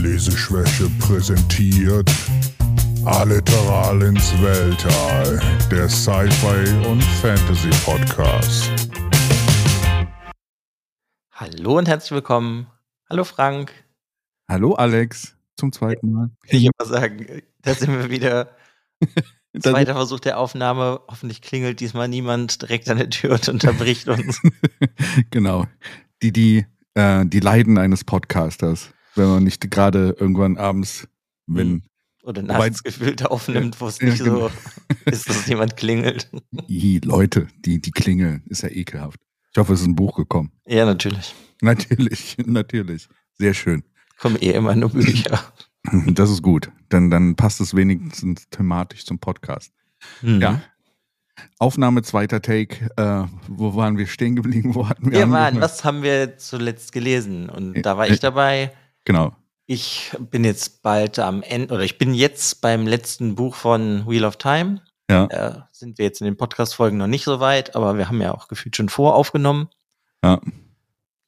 Leseschwäche präsentiert Alliteral ins Weltall, der Sci-Fi und Fantasy Podcast. Hallo und herzlich willkommen. Hallo Frank. Hallo Alex, zum zweiten Mal. Ich muss sagen, da sind wir wieder. Zweiter Versuch der Aufnahme. Hoffentlich klingelt diesmal niemand direkt an der Tür und unterbricht uns. genau. Die, die, äh, die Leiden eines Podcasters, wenn man nicht gerade irgendwann abends, wenn. Hm. Oder nachts gefühlt aufnimmt, wo es nicht ja, genau. so ist, dass jemand klingelt. Die Leute, die, die klingeln, ist ja ekelhaft. Ich hoffe, es ist ein Buch gekommen. Ja, natürlich. Natürlich, natürlich. Sehr schön. Kommen eh immer nur Bücher. Das ist gut. Dann, dann passt es wenigstens thematisch zum Podcast. Mhm. Ja. Aufnahme zweiter Take. Äh, wo waren wir stehen geblieben? Wo hatten wir? Wir waren, was haben wir zuletzt gelesen? Und da war ich dabei. Genau. Ich bin jetzt bald am Ende, oder ich bin jetzt beim letzten Buch von Wheel of Time. Ja. Da sind wir jetzt in den Podcast-Folgen noch nicht so weit, aber wir haben ja auch gefühlt schon voraufgenommen. Ja.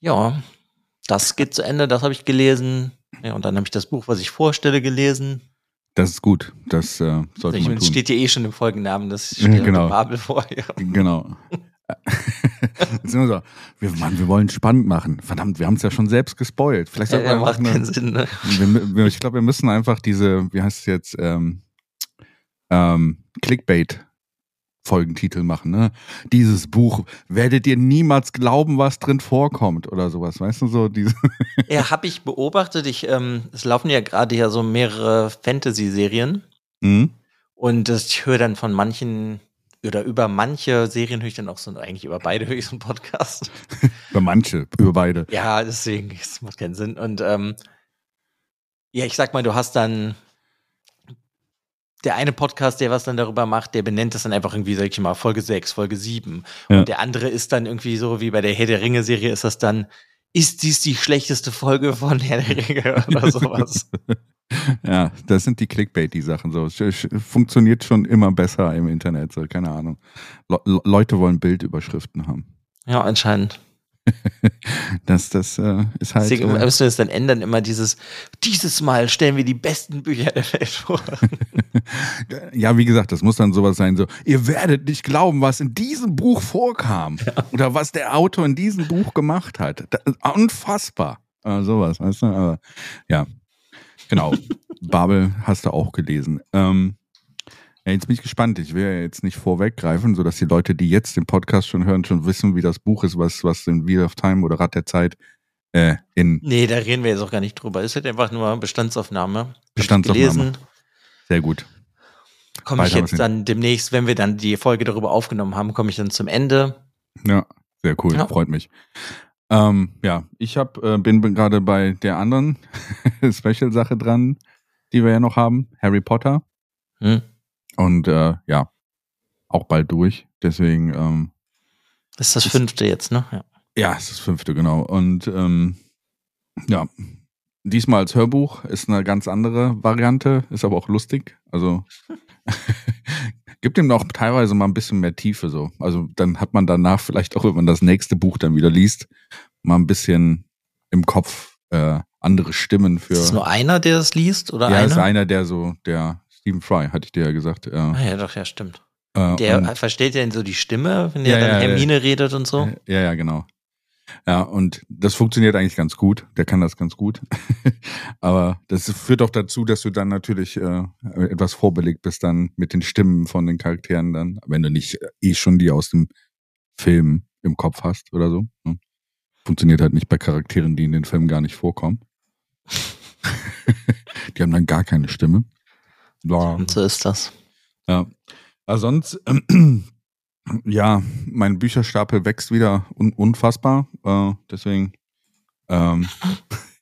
Ja, das geht zu Ende, das habe ich gelesen. Ja, und dann habe ich das Buch, was ich vorstelle, gelesen. Das ist gut. Das äh, sollte ich man tun. steht ja eh schon im Folgennamen, das steht genau. Babel vor. Ja. Genau. wir, so, wir, Mann, wir wollen spannend machen. Verdammt, wir haben es ja schon selbst gespoilt. Vielleicht ja, ja, macht eine, keinen Sinn. Ne? Wir, ich glaube, wir müssen einfach diese, wie heißt es jetzt, ähm, ähm, Clickbait Folgentitel machen, ne? Dieses Buch werdet ihr niemals glauben, was drin vorkommt oder sowas, weißt du so diese. ja, habe ich beobachtet. Ich, ähm, es laufen ja gerade ja so mehrere Fantasy-Serien mhm. und ich höre dann von manchen oder über manche Serien höre ich dann auch so eigentlich über beide höre ich so einen Podcast. über manche, über beide. Ja, deswegen es macht keinen Sinn und ähm, ja, ich sag mal, du hast dann der eine Podcast, der was dann darüber macht, der benennt das dann einfach irgendwie, sag ich mal, Folge 6, Folge 7. Ja. Und der andere ist dann irgendwie so, wie bei der Herr der Ringe-Serie, ist das dann, ist dies die schlechteste Folge von Herr der Ringe oder sowas? Ja, das sind die Clickbait, die Sachen so. Funktioniert schon immer besser im Internet, so, keine Ahnung. Le Leute wollen Bildüberschriften haben. Ja, anscheinend. das, das äh, ist halt. Deswegen äh, müssen wir es dann ändern, immer dieses, dieses Mal stellen wir die besten Bücher der Welt vor. ja, wie gesagt, das muss dann sowas sein, so, ihr werdet nicht glauben, was in diesem Buch vorkam. Ja. Oder was der Autor in diesem Buch gemacht hat. Das, unfassbar. Äh, sowas, weißt du? Aber, ja. Genau. Babel hast du auch gelesen. Ähm, ja, jetzt bin ich gespannt. Ich will ja jetzt nicht vorweggreifen, sodass die Leute, die jetzt den Podcast schon hören, schon wissen, wie das Buch ist, was, was in Wheel of Time oder Rad der Zeit äh, in. Nee, da reden wir jetzt auch gar nicht drüber. Es ist einfach nur Bestandsaufnahme. Bestandsaufnahme. Gelesen. Sehr gut. Komme ich jetzt dann demnächst, wenn wir dann die Folge darüber aufgenommen haben, komme ich dann zum Ende. Ja, sehr cool. Ja. Freut mich. Ähm, ja, ich hab, äh, bin gerade bei der anderen Special-Sache dran, die wir ja noch haben. Harry Potter. Hm. Und äh, ja, auch bald durch. Deswegen. Ähm, das ist das ist, fünfte jetzt, ne? Ja. ja, ist das fünfte, genau. Und ähm, ja, diesmal als Hörbuch ist eine ganz andere Variante, ist aber auch lustig. Also gibt ihm auch teilweise mal ein bisschen mehr Tiefe so. Also dann hat man danach vielleicht auch, wenn man das nächste Buch dann wieder liest, mal ein bisschen im Kopf äh, andere Stimmen für. Ist es nur einer, der es liest? Oder ja, einer? ist einer, der so, der Stephen Fry, hatte ich dir ja gesagt. Ja, ah, ja doch, ja, stimmt. Äh, der versteht ja so die Stimme, wenn der ja, dann ja, Hermine ja, redet und so. Ja, ja, genau. Ja, und das funktioniert eigentlich ganz gut. Der kann das ganz gut. Aber das führt auch dazu, dass du dann natürlich äh, etwas vorbelegt bist dann mit den Stimmen von den Charakteren dann, wenn du nicht eh schon die aus dem Film im Kopf hast oder so. Ne? Funktioniert halt nicht bei Charakteren, die in den Filmen gar nicht vorkommen. die haben dann gar keine Stimme. Ja. Und so ist das. Ja. Aber sonst, äh, ja, mein Bücherstapel wächst wieder un unfassbar. Äh, deswegen. Ähm,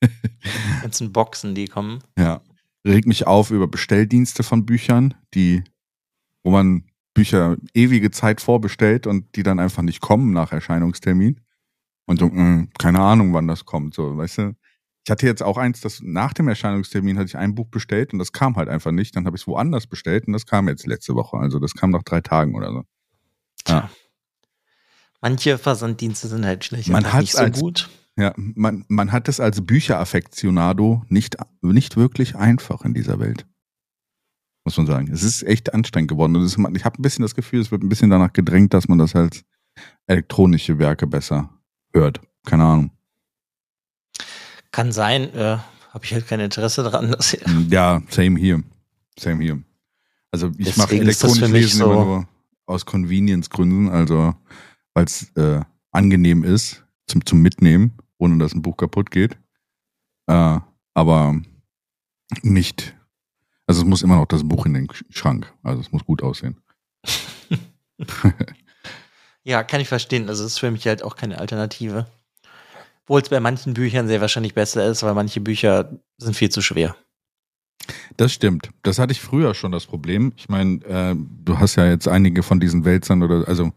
ganzen Boxen, die kommen. Ja. Regt mich auf über Bestelldienste von Büchern, die, wo man Bücher ewige Zeit vorbestellt und die dann einfach nicht kommen nach Erscheinungstermin. Und so, mh, hm, keine Ahnung, wann das kommt. So, weißt du, ich hatte jetzt auch eins, das nach dem Erscheinungstermin hatte ich ein Buch bestellt und das kam halt einfach nicht. Dann habe ich es woanders bestellt und das kam jetzt letzte Woche. Also das kam nach drei Tagen oder so. Ja. Manche Versanddienste sind halt schlecht. Man hat nicht so als, gut. Ja, man, man hat es als Bücheraffektionado nicht, nicht wirklich einfach in dieser Welt. Muss man sagen. Es ist echt anstrengend geworden. Und es, ich habe ein bisschen das Gefühl, es wird ein bisschen danach gedrängt, dass man das als elektronische Werke besser hört. Keine Ahnung. Kann sein, äh, habe ich halt kein Interesse dran. Dass ja, same hier. Same hier. Also ich mache ist elektronisch Lesen so- immer nur aus Convenience-Gründen, also weil es äh, angenehm ist zum, zum Mitnehmen, ohne dass ein Buch kaputt geht. Äh, aber nicht, also es muss immer noch das Buch in den Schrank. Also es muss gut aussehen. Ja, kann ich verstehen. Also es ist für mich halt auch keine Alternative. Obwohl es bei manchen Büchern sehr wahrscheinlich besser ist, weil manche Bücher sind viel zu schwer. Das stimmt. Das hatte ich früher schon das Problem. Ich meine, äh, du hast ja jetzt einige von diesen Wälzern oder also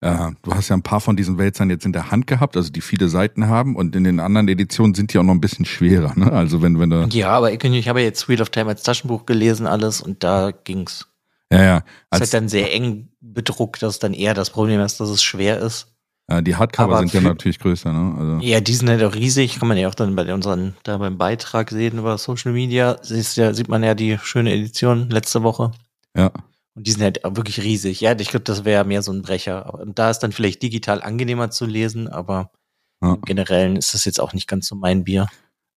äh, du hast ja ein paar von diesen Wälzern jetzt in der Hand gehabt, also die viele Seiten haben und in den anderen Editionen sind die auch noch ein bisschen schwerer. Ne? Also wenn wenn du Ja, aber ich, ich habe ja jetzt Wheel of Time als Taschenbuch gelesen, alles, und da ging's. ja ja Es ist als, halt dann sehr eng bedruckt, dass dann eher das Problem ist, dass es schwer ist. Äh, die Hardcover aber sind ja natürlich größer. Ne? Also Ja, die sind halt auch riesig, kann man ja auch dann bei unseren, da beim Beitrag sehen über Social Media, siehst ja, sieht man ja die schöne Edition letzte Woche. ja Und die sind halt auch wirklich riesig. Ja, ich glaube, das wäre mehr so ein Brecher. Und da ist dann vielleicht digital angenehmer zu lesen, aber ja im Generellen ist das jetzt auch nicht ganz so mein Bier.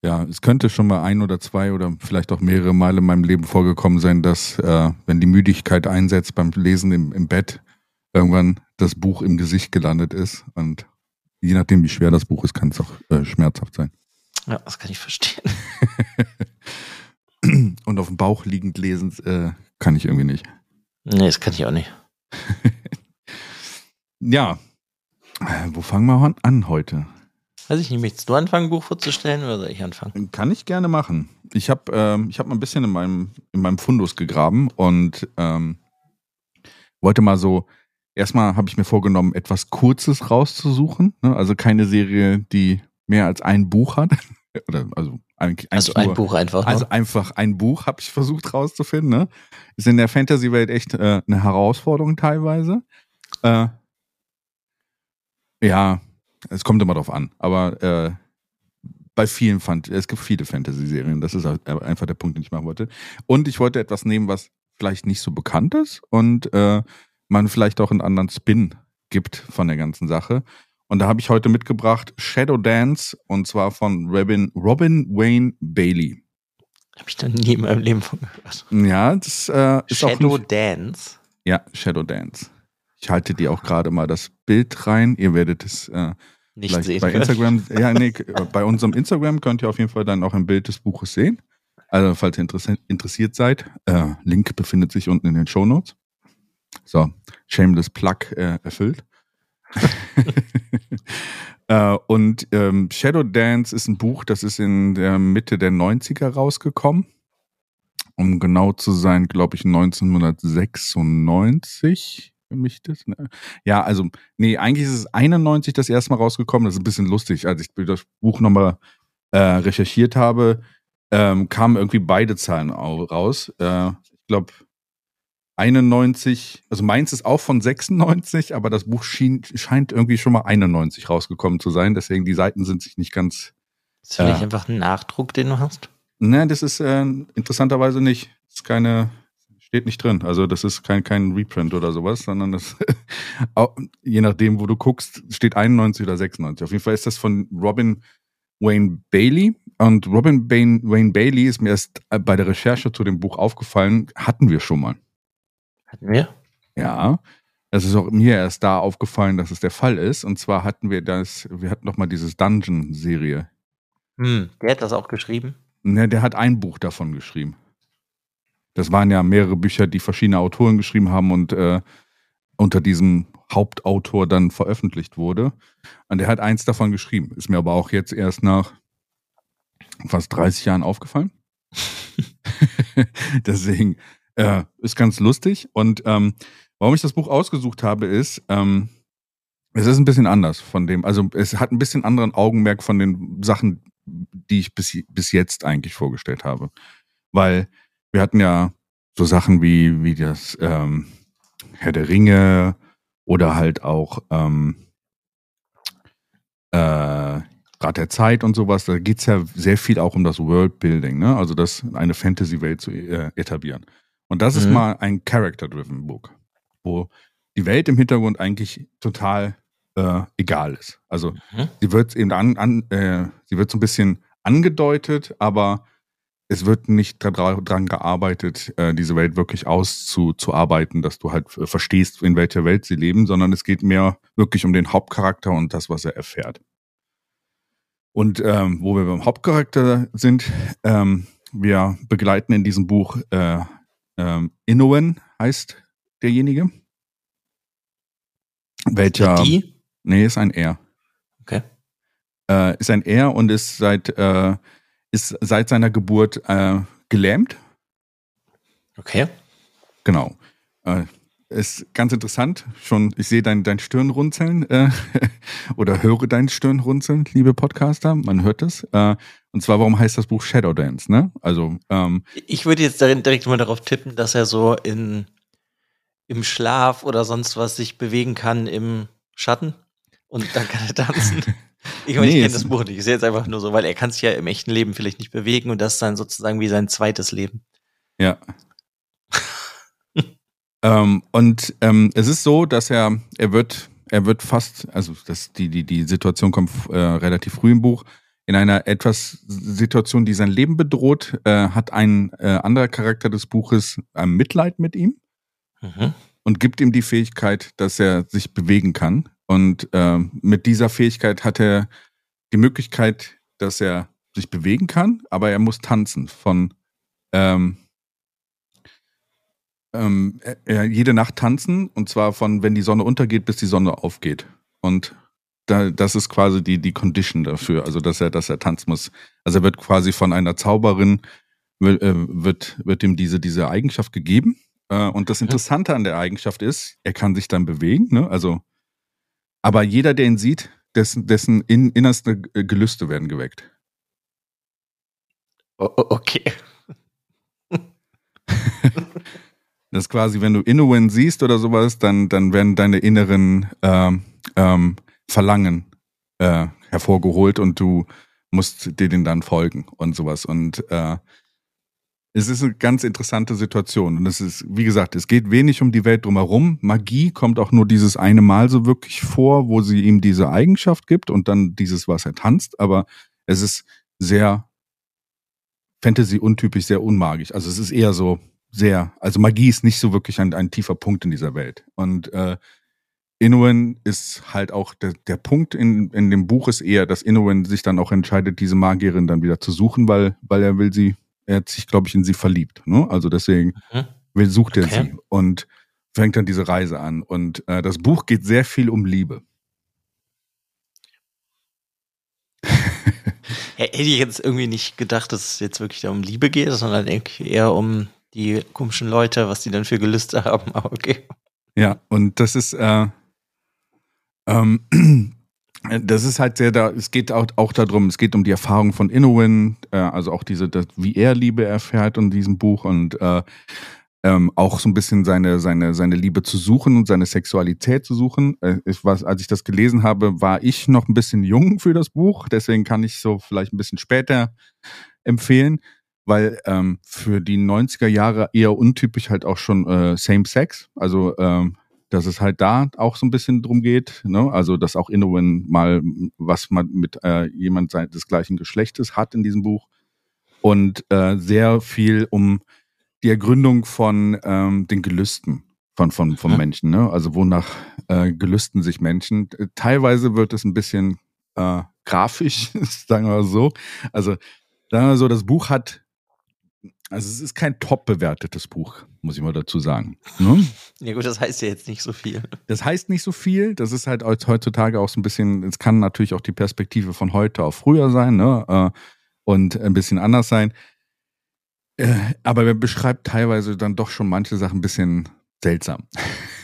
ja es könnte schon mal ein oder zwei oder vielleicht auch mehrere Male in meinem Leben vorgekommen sein, dass äh, wenn die Müdigkeit einsetzt beim Lesen im, im Bett irgendwann das Buch im Gesicht gelandet ist und je nachdem, wie schwer das Buch ist, kann es auch äh, schmerzhaft sein. Ja, das kann ich verstehen. Und auf dem Bauch liegend lesen äh, kann ich irgendwie nicht. Nee, das kann ich auch nicht. Ja, äh, wo fangen wir an, heute? Weiß ich nicht, möchtest du anfangen, ein Buch vorzustellen oder soll ich anfangen? Kann ich gerne machen. Ich habe ähm, ich hab mal ein bisschen in meinem, in meinem Fundus gegraben und ähm, wollte mal so, erstmal habe ich mir vorgenommen, etwas Kurzes rauszusuchen. Ne? Also keine Serie, die mehr als ein Buch hat. Oder also eigentlich Also eigentlich ein Buch einfach. Also nur. einfach ein Buch habe ich versucht rauszufinden. Ne? Ist in der Fantasy-Welt echt äh, eine Herausforderung teilweise. Äh, ja, es kommt immer drauf an. Aber äh, bei vielen fand es gibt viele Fantasy-Serien. Das ist halt einfach der Punkt, den ich machen wollte. Und ich wollte etwas nehmen, was vielleicht nicht so bekannt ist und äh, man vielleicht auch einen anderen Spin gibt von der ganzen Sache. Und da habe ich heute mitgebracht Shadow Dance und zwar von Robin, Robin Wayne Bailey. Habe ich noch nie in meinem Leben von gehört. Ja, das äh, ist Shadow auch nicht, Dance. ja Shadow Dance. Ich halte dir auch gerade mal das Bild rein. Ihr werdet es äh, Nicht vielleicht sehen bei. Instagram. Ja, nee, äh, bei unserem Instagram könnt ihr auf jeden Fall dann auch ein Bild des Buches sehen. Also falls ihr interess interessiert seid, äh, Link befindet sich unten in den Show Notes. So, Shameless Plug äh, erfüllt. äh, und ähm, Shadow Dance ist ein Buch, das ist in der Mitte der 90er rausgekommen. Um genau zu sein, glaube ich, 1996. für Mich das, ne? Ja, also, nee, eigentlich ist es 91 das erste Mal rausgekommen. Das ist ein bisschen lustig. Als ich das Buch nochmal äh, recherchiert habe, ähm, kamen irgendwie beide Zahlen au- raus. Äh, ich glaube, 91, also meins ist auch von 96, aber das Buch schien, scheint irgendwie schon mal 91 rausgekommen zu sein. Deswegen die Seiten sind sich nicht ganz. Ist vielleicht Ja. einfach ein Nachdruck, den du hast? Ne, das ist äh, interessanterweise nicht. Das ist keine, steht nicht drin. Also das ist kein, kein Reprint oder sowas, sondern das, je nachdem, wo du guckst, steht 91 oder 96. Auf jeden Fall ist das von Robin Wayne Bailey. Und Robin Bain, Wayne Bailey ist mir erst äh, bei der Recherche zu dem Buch aufgefallen, hatten wir schon mal. Hatten wir? Ja. Es ist auch mir erst da aufgefallen, dass es der Fall ist. Und zwar hatten wir das, wir hatten noch mal dieses Dungeon-Serie. Hm, der hat das auch geschrieben. Ne, der hat ein Buch davon geschrieben. Das waren ja mehrere Bücher, die verschiedene Autoren geschrieben haben und äh, unter diesem Hauptautor dann veröffentlicht wurde. Und der hat eins davon geschrieben. Ist mir aber auch jetzt erst nach fast 30 Jahren aufgefallen. Deswegen äh, ist ganz lustig. Und ähm, warum ich das Buch ausgesucht habe, ist, ähm, es ist ein bisschen anders von dem, also es hat ein bisschen anderen Augenmerk von den Sachen, die ich bis, bis jetzt eigentlich vorgestellt habe. Weil wir hatten ja so Sachen wie, wie das ähm, Herr der Ringe oder halt auch ähm, äh, Rat der Zeit und sowas. Da geht's ja sehr viel auch um das Worldbuilding, ne? Also das eine Fantasy-Welt zu äh, etablieren. Und das ist Mhm. mal ein Character-driven Book, wo die Welt im Hintergrund eigentlich total äh, egal ist. Also Mhm. sie wird eben an, an äh, sie wird so ein bisschen angedeutet, aber es wird nicht dra dran gearbeitet, äh, diese Welt wirklich auszuarbeiten, dass du halt äh, verstehst, in welcher Welt sie leben, sondern es geht mehr wirklich um den Hauptcharakter und das, was er erfährt. Und ähm, wo wir beim Hauptcharakter sind, ähm, wir begleiten in diesem Buch äh, ähm, Inouen heißt derjenige. Welcher? Die? Nee, ist ein R. Okay. Äh, ist ein R und ist seit, äh, ist seit seiner Geburt äh, gelähmt. Okay. Genau. Ist ganz interessant. Schon, ich sehe dein, dein Stirnrunzeln äh, oder höre dein Stirnrunzeln, liebe Podcaster. Man hört es. Äh, und zwar, warum heißt das Buch Shadow Dance? Ne? Also ähm, Ich würde jetzt direkt mal darauf tippen, dass er so in, im Schlaf oder sonst was sich bewegen kann im Schatten und dann kann er tanzen. Ich meine, Nee, ich kenne das Buch nicht. Ich sehe jetzt einfach nur so, weil er kann sich ja im echten Leben vielleicht nicht bewegen und das ist dann sozusagen wie sein zweites Leben. Ja. Ähm, und ähm, es ist so, dass er, er wird, er wird fast, also das, die, die, die Situation kommt äh, relativ früh im Buch, in einer etwas Situation, die sein Leben bedroht, äh, hat ein äh, anderer Charakter des Buches ein Mitleid mit ihm Mhm. und gibt ihm die Fähigkeit, dass er sich bewegen kann. Und ähm, mit dieser Fähigkeit hat er die Möglichkeit, dass er sich bewegen kann, aber er muss tanzen von ähm, ähm, er, er jede Nacht tanzen und zwar von wenn die Sonne untergeht bis die Sonne aufgeht. Und da, das ist quasi die, die Condition dafür, also dass er, dass er tanzen muss. Also er wird quasi von einer Zauberin wird, äh, wird, wird ihm diese, diese Eigenschaft gegeben. Äh, und das. Interessante an der Eigenschaft ist, er kann sich dann bewegen, ne? Also, aber jeder, der ihn sieht, dessen, dessen in, innerste äh, Gelüste werden geweckt. Okay. Das ist quasi, wenn du Inouen siehst oder sowas, dann, dann werden deine inneren ähm, ähm, Verlangen äh, hervorgeholt und du musst dir den dann folgen und sowas. Und äh, es ist eine ganz interessante Situation. Und es ist, wie gesagt, es geht wenig um die Welt drumherum. Magie kommt auch nur dieses eine Mal so wirklich vor, wo sie ihm diese Eigenschaft gibt und dann dieses, was er tanzt. Aber es ist sehr Fantasy-untypisch, sehr unmagisch. Also es ist eher so sehr, also Magie ist nicht so wirklich ein, ein tiefer Punkt in dieser Welt. Und äh, Inouen ist halt auch der, der Punkt in, in dem Buch ist eher, dass Inouen sich dann auch entscheidet, diese Magierin dann wieder zu suchen, weil, weil er will sie, er hat sich, glaube ich, in sie verliebt. Ne? Also deswegen Mhm. will, sucht er Okay. sie und fängt dann diese Reise an. Und äh, das Buch geht sehr viel um Liebe. Hätte ich jetzt irgendwie nicht gedacht, dass es jetzt wirklich um Liebe geht, sondern eher um die komischen Leute, was die dann für Gelüste haben. Aber okay. Ja, und das ist, äh, ähm, das ist halt sehr da, es geht auch, auch darum, es geht um die Erfahrung von Inouen, äh, also auch diese, das, wie er Liebe erfährt in diesem Buch und äh, ähm, auch so ein bisschen seine, seine, seine Liebe zu suchen und seine Sexualität zu suchen. Äh, ich was, als ich das gelesen habe, war ich noch ein bisschen jung für das Buch, deswegen kann ich so vielleicht ein bisschen später empfehlen, weil ähm, für die 90er Jahre eher untypisch halt auch schon äh, Same Sex, also ähm, dass es halt da auch so ein bisschen drum geht, ne? also dass auch Inouen mal was man mit äh, jemand des gleichen Geschlechtes hat in diesem Buch und äh, sehr viel um die Ergründung von ähm, den Gelüsten von, von, von. Menschen, ne? also wonach äh, gelüsten sich Menschen. Teilweise wird es ein bisschen äh, grafisch, sagen wir mal so. Also sagen wir so, das Buch hat, also es ist kein top bewertetes Buch, muss ich mal dazu sagen. Ne? Ja gut, das heißt ja jetzt nicht so viel. Das heißt nicht so viel. Das ist halt heutzutage auch so ein bisschen, es kann natürlich auch die Perspektive von heute auf früher sein, ne? äh, Und ein bisschen anders sein. Äh, Aber er beschreibt teilweise dann doch schon manche Sachen ein bisschen seltsam.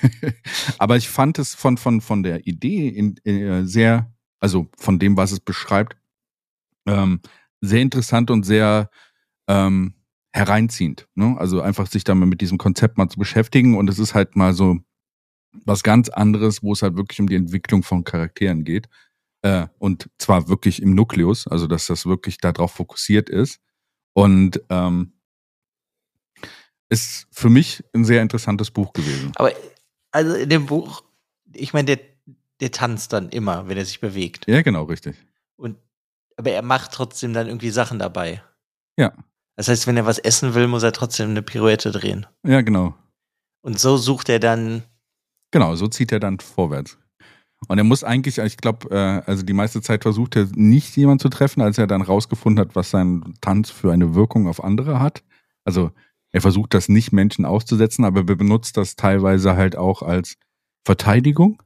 Aber ich fand es von, von, von der Idee in, äh, sehr, also von dem, was es beschreibt, ähm, sehr interessant und sehr ähm, hereinziehend. Ne? Also einfach sich damit mit diesem Konzept mal zu beschäftigen und es ist halt mal so was ganz anderes, wo es halt wirklich um die Entwicklung von Charakteren geht. Äh, und zwar wirklich im Nukleus, also dass das wirklich darauf fokussiert ist. Und ähm, ist für mich ein sehr interessantes Buch gewesen. Aber also in dem Buch, ich meine, der, der tanzt dann immer, wenn er sich bewegt. Ja, genau, richtig. Und aber er macht trotzdem dann irgendwie Sachen dabei. Ja. Das heißt, wenn er was essen will, muss er trotzdem eine Pirouette drehen. Ja, genau. Und so sucht er dann. Genau, so zieht er dann vorwärts. Und er muss eigentlich, ich glaube, äh, also die meiste Zeit versucht er nicht jemanden zu treffen, als er dann rausgefunden hat, was sein Tanz für eine Wirkung auf andere hat. Also er versucht das nicht Menschen auszusetzen, aber er benutzt das teilweise halt auch als Verteidigung.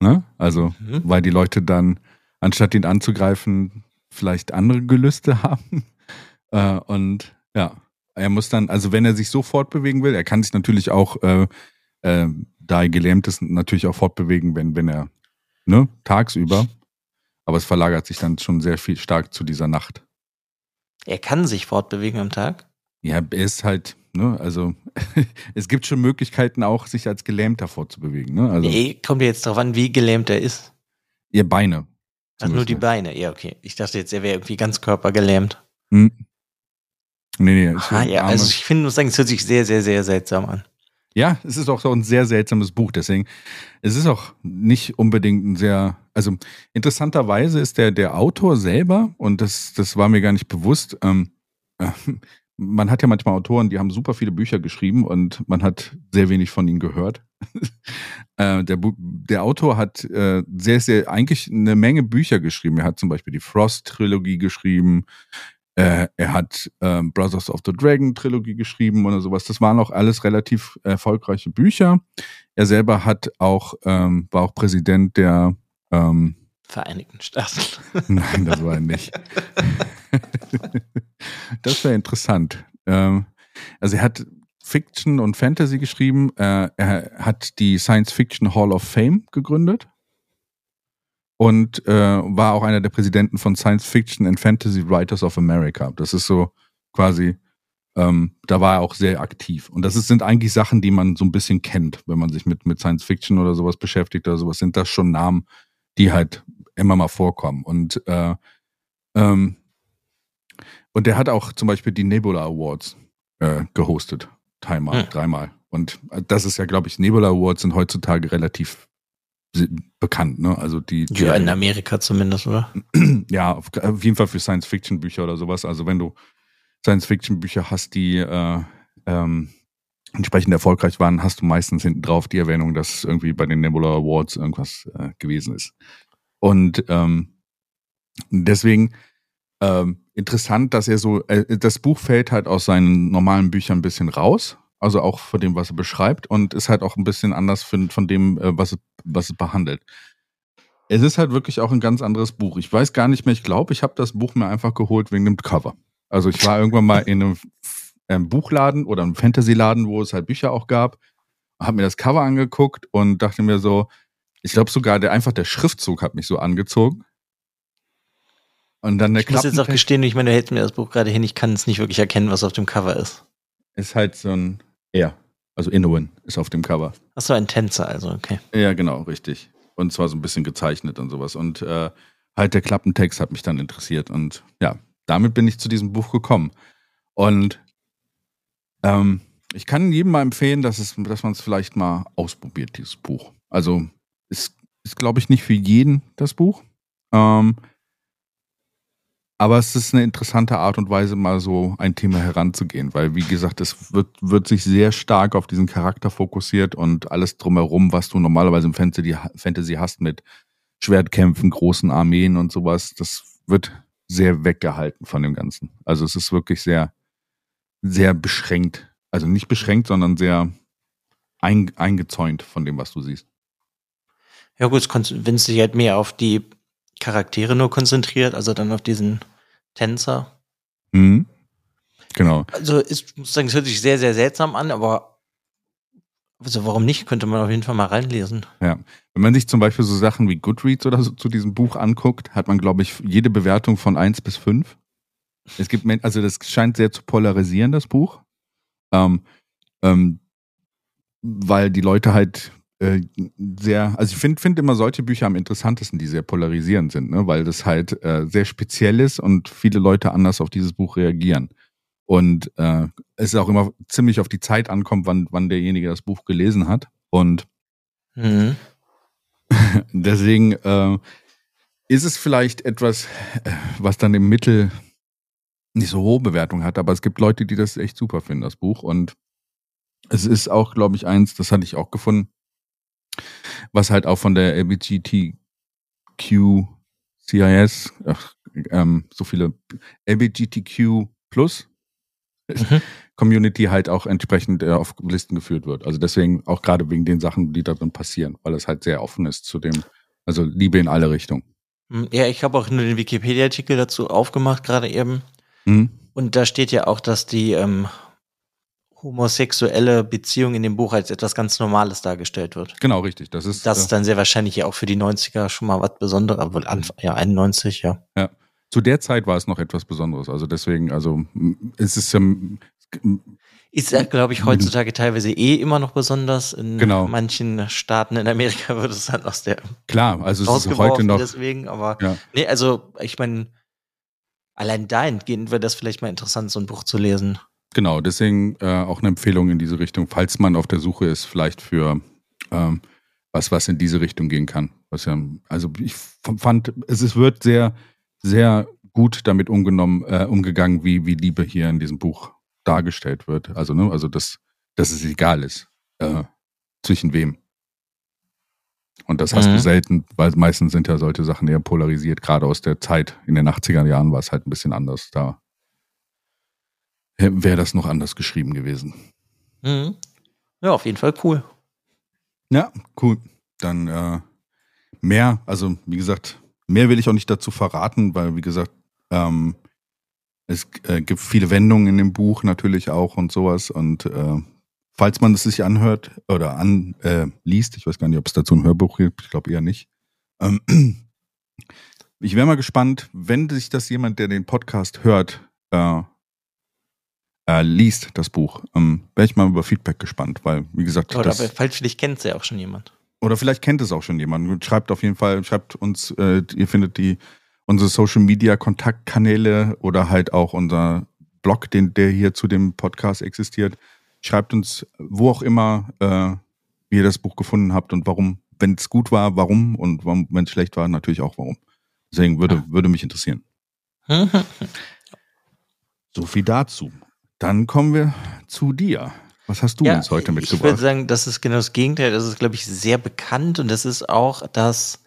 Ne? Also, Mhm. weil die Leute dann, anstatt ihn anzugreifen, vielleicht andere Gelüste haben. Äh, und ja, er muss dann, also wenn er sich so fortbewegen will, er kann sich natürlich auch, äh, äh, da er gelähmt ist, natürlich auch fortbewegen, wenn, wenn er, ne, tagsüber. Aber es verlagert sich dann schon sehr viel stark zu dieser Nacht. Er kann sich fortbewegen am Tag. Ja, er ist halt, ne, also es gibt schon Möglichkeiten auch, sich als Gelähmter fortzubewegen, ne? Also Nee, kommt ja jetzt drauf an, wie gelähmt er ist. ihr Beine. Ach, nur die. Beine. Ja, okay. Ich dachte jetzt, er wäre irgendwie ganz körpergelähmt. Hm. Nee, nee. ist Ah, ja, also ich finde, muss sagen, es hört sich sehr, sehr, sehr seltsam an. Ja, es ist auch so ein sehr seltsames Buch. Deswegen, es ist auch nicht unbedingt ein sehr, also interessanterweise ist der, der Autor selber, und das, das war mir gar nicht bewusst, ähm, äh, man hat ja manchmal Autoren, die haben super viele Bücher geschrieben und man hat sehr wenig von ihnen gehört. Äh, der, der Autor hat äh, sehr, sehr, eigentlich eine Menge Bücher geschrieben. Er hat zum Beispiel die Frost-Trilogie geschrieben, äh, er hat ähm, Brothers of the Dragon Trilogie geschrieben oder sowas. Das waren auch alles relativ erfolgreiche Bücher. Er selber hat auch, ähm, war auch Präsident der, ähm, Vereinigten Staaten. nein, das war er nicht. das wäre interessant. Ähm, also er hat Fiction und Fantasy geschrieben. Äh, er hat die Science Fiction Hall of Fame gegründet und äh, war auch einer der Präsidenten von Science Fiction and Fantasy Writers of America. Das ist so quasi, ähm, da war er auch sehr aktiv. Und das ist, sind eigentlich Sachen, die man so ein bisschen kennt, wenn man sich mit, mit Science Fiction oder sowas beschäftigt oder sowas, sind das schon Namen, die halt immer mal vorkommen. Und äh, ähm, und der hat auch zum Beispiel die Nebula Awards äh, gehostet. Dreimal, Hm. dreimal. Und äh, das ist ja, glaube ich, Nebula Awards sind heutzutage relativ bekannt, ne? Also die, die Ja, in Amerika zumindest, oder? ja, auf, auf jeden Fall für Science-Fiction-Bücher oder sowas. Also wenn du Science-Fiction-Bücher hast, die äh, ähm, entsprechend erfolgreich waren, hast du meistens hinten drauf die Erwähnung, dass irgendwie bei den Nebula Awards irgendwas äh, gewesen ist. Und ähm, deswegen ähm, interessant, dass er so, äh, das Buch fällt halt aus seinen normalen Büchern ein bisschen raus, also auch von dem, was er beschreibt und ist halt auch ein bisschen anders von, von dem, äh, was, es, was es behandelt. Es ist halt wirklich auch ein ganz anderes Buch. Ich weiß gar nicht mehr, ich glaube, ich habe das Buch mir einfach geholt wegen dem Cover. Also ich war irgendwann mal in einem, einem Buchladen oder einem Fantasy-Laden, wo es halt Bücher auch gab, habe mir das Cover angeguckt und dachte mir so, ich glaube sogar, der einfach der Schriftzug hat mich so angezogen. Und dann der Ich muss jetzt auch gestehen, ich meine, du hältst mir das Buch gerade hin, ich kann es nicht wirklich erkennen, was auf dem Cover ist. ist halt so ein er, also Inouye ist auf dem Cover. Ach so, ein Tänzer, also, okay. Ja, genau, richtig. Und zwar so ein bisschen gezeichnet und sowas. Und äh, halt der Klappentext hat mich dann interessiert. Und ja, damit bin ich zu diesem Buch gekommen. Und ähm, ich kann jedem mal empfehlen, dass, es, dass man es vielleicht mal ausprobiert, dieses Buch. Also es ist, glaube ich, nicht für jeden das Buch. Ähm, aber es ist eine interessante Art und Weise, mal so ein Thema heranzugehen, weil, wie gesagt, es wird, wird sich sehr stark auf diesen Charakter fokussiert und alles drumherum, was du normalerweise im Fantasy, Fantasy hast mit Schwertkämpfen, großen Armeen und sowas, das wird sehr weggehalten von dem Ganzen. Also es ist wirklich sehr, sehr beschränkt. Also nicht beschränkt, sondern sehr ein, eingezäunt von dem, was du siehst. Ja gut, wenn es sich halt mehr auf die Charaktere nur konzentriert, also dann auf diesen Tänzer. Mhm. Genau. Also ich muss sagen, es hört sich sehr, sehr seltsam an, aber also warum nicht? Könnte man auf jeden Fall mal reinlesen. Ja. Wenn man sich zum Beispiel so Sachen wie Goodreads oder so zu diesem Buch anguckt, hat man, glaube ich, jede Bewertung von 1 bis 5. Es gibt, also das scheint sehr zu polarisieren, das Buch. Ähm, ähm, weil die Leute halt sehr, also ich finde find immer solche Bücher am interessantesten, die sehr polarisierend sind, ne? weil das halt äh, sehr speziell ist und viele Leute anders auf dieses Buch reagieren. Und äh, es auch immer ziemlich auf die Zeit ankommt, wann, wann derjenige das Buch gelesen hat. Und Mhm. deswegen äh, ist es vielleicht etwas, äh, was dann im Mittel nicht so hohe Bewertung hat, aber es gibt Leute, die das echt super finden, das Buch. Und es ist auch, glaube ich, eins, das hatte ich auch gefunden, was halt auch von der LBGTQ CIS, ach, ähm, so viele LBGTQ Plus Mhm. Community halt auch entsprechend äh, auf Listen geführt wird. Also deswegen auch gerade wegen den Sachen, die da drin passieren, weil es halt sehr offen ist zu dem, also Liebe in alle Richtungen. Hm, Ja, ich habe auch nur den Wikipedia-Artikel dazu aufgemacht, gerade eben. Mhm. Und da steht ja auch, dass die ähm, homosexuelle Beziehung in dem Buch als etwas ganz Normales dargestellt wird. Genau, richtig. Das ist, Das äh, ist dann sehr wahrscheinlich ja auch für die 90er schon mal was Besonderes, wohl Anf ja, 91, ja. zu der Zeit war es noch etwas Besonderes. Also deswegen, also es ist ähm, Ist ja, glaube ich, heutzutage teilweise eh immer noch besonders. In Genau. manchen Staaten in Amerika wird es dann aus der klar, also es ist heute noch. deswegen, aber Ja. nee, also ich meine, allein dahingehend wäre das vielleicht mal interessant, so ein Buch zu lesen. Genau, deswegen äh, auch eine Empfehlung in diese Richtung, falls man auf der Suche ist, vielleicht für ähm, was, was in diese Richtung gehen kann. Was ja, also ich fand, es ist, wird sehr, sehr gut damit umgenommen, äh, umgegangen, wie, wie Liebe hier in diesem Buch dargestellt wird. Also, ne, also dass, dass es egal ist, äh, zwischen wem. Und das hast Mhm. du selten, weil meistens sind ja solche Sachen eher polarisiert, gerade aus der Zeit. In den 80er Jahren war es halt ein bisschen anders. Da wäre das noch anders geschrieben gewesen. Mhm. Ja, auf jeden Fall cool. Ja, cool. Dann äh, mehr, also wie gesagt, mehr will ich auch nicht dazu verraten, weil wie gesagt, ähm, es äh, gibt viele Wendungen in dem Buch natürlich auch und sowas. Und äh, falls man es sich anhört oder an äh, liest, ich weiß gar nicht, ob es dazu ein Hörbuch gibt, ich glaube eher nicht. Ähm, ich wäre mal gespannt, wenn sich das jemand, der den Podcast hört, äh, äh, liest, das Buch, ähm, wäre ich mal über Feedback gespannt, weil, wie gesagt, Oder das, falls vielleicht kennt es ja auch schon jemand. oder vielleicht kennt es auch schon jemand. Schreibt auf jeden Fall, schreibt uns, äh, ihr findet die unsere Social Media Kontaktkanäle oder halt auch unser Blog, den der hier zu dem Podcast existiert. Schreibt uns, wo auch immer, äh, wie ihr das Buch gefunden habt und warum, wenn es gut war, warum und wenn es schlecht war, natürlich auch warum. Deswegen würde, würde mich interessieren. So viel dazu. Dann kommen wir zu dir. Was hast du uns heute Ich würde mitgebracht? sagen, das ist genau das Gegenteil. Das ist, glaube ich, sehr bekannt und das ist auch das,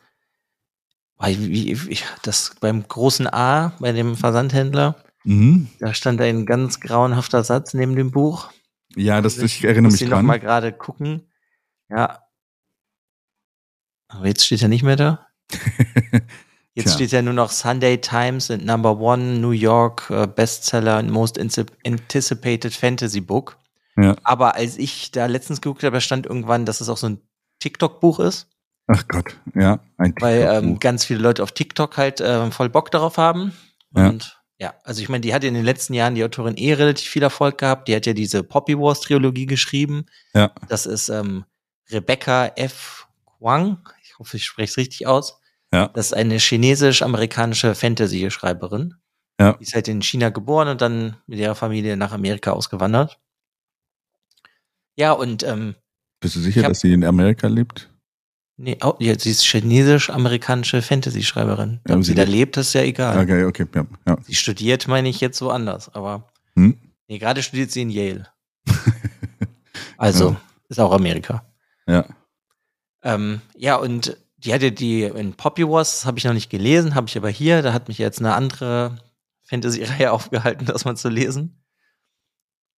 das beim großen A, bei dem Versandhändler, Mhm. da stand ein ganz grauenhafter Satz neben dem Buch. Ja, das, Also ich erinnere muss mich noch dran. mal gerade gucken. Ja. Aber jetzt steht er nicht mehr da. Jetzt Tja. steht ja nur noch Sunday Times and Number One New York uh, Bestseller and Most Anticipated Fantasy Book. Ja. Aber als ich da letztens geguckt habe, stand irgendwann, dass es auch so ein TikTok-Buch ist, Ach Gott, ja, ein weil ähm, ganz viele Leute auf TikTok halt ähm, voll Bock darauf haben. Ja. Und ja, also ich meine, die hat ja in den letzten Jahren die Autorin eh relativ viel Erfolg gehabt. Die hat ja diese Poppy Wars Trilogie geschrieben. Ja. Das ist ähm, Rebecca F. Kwang. Ich hoffe, ich spreche es richtig aus. Ja. Das ist eine chinesisch-amerikanische Fantasy-Schreiberin. Ja. Die ist halt in China geboren und dann mit ihrer Familie nach Amerika ausgewandert. Ja, und ähm, Bist du sicher, ich hab- dass sie in Amerika lebt? nee, oh, ja, sie ist chinesisch-amerikanische Fantasy-Schreiberin. Ja, Ob sie sie da lebt- lebt, ist ja egal. Okay, okay, ja. ja. Sie studiert, meine ich, jetzt woanders, aber Hm? nee, gerade studiert sie in Yale. Also, Ja. ist auch Amerika. Ja. Ähm, ja, und die hatte die in Poppy Wars, habe ich noch nicht gelesen, habe ich aber hier. Da hat mich jetzt eine andere Fantasy-Reihe aufgehalten, das mal zu lesen.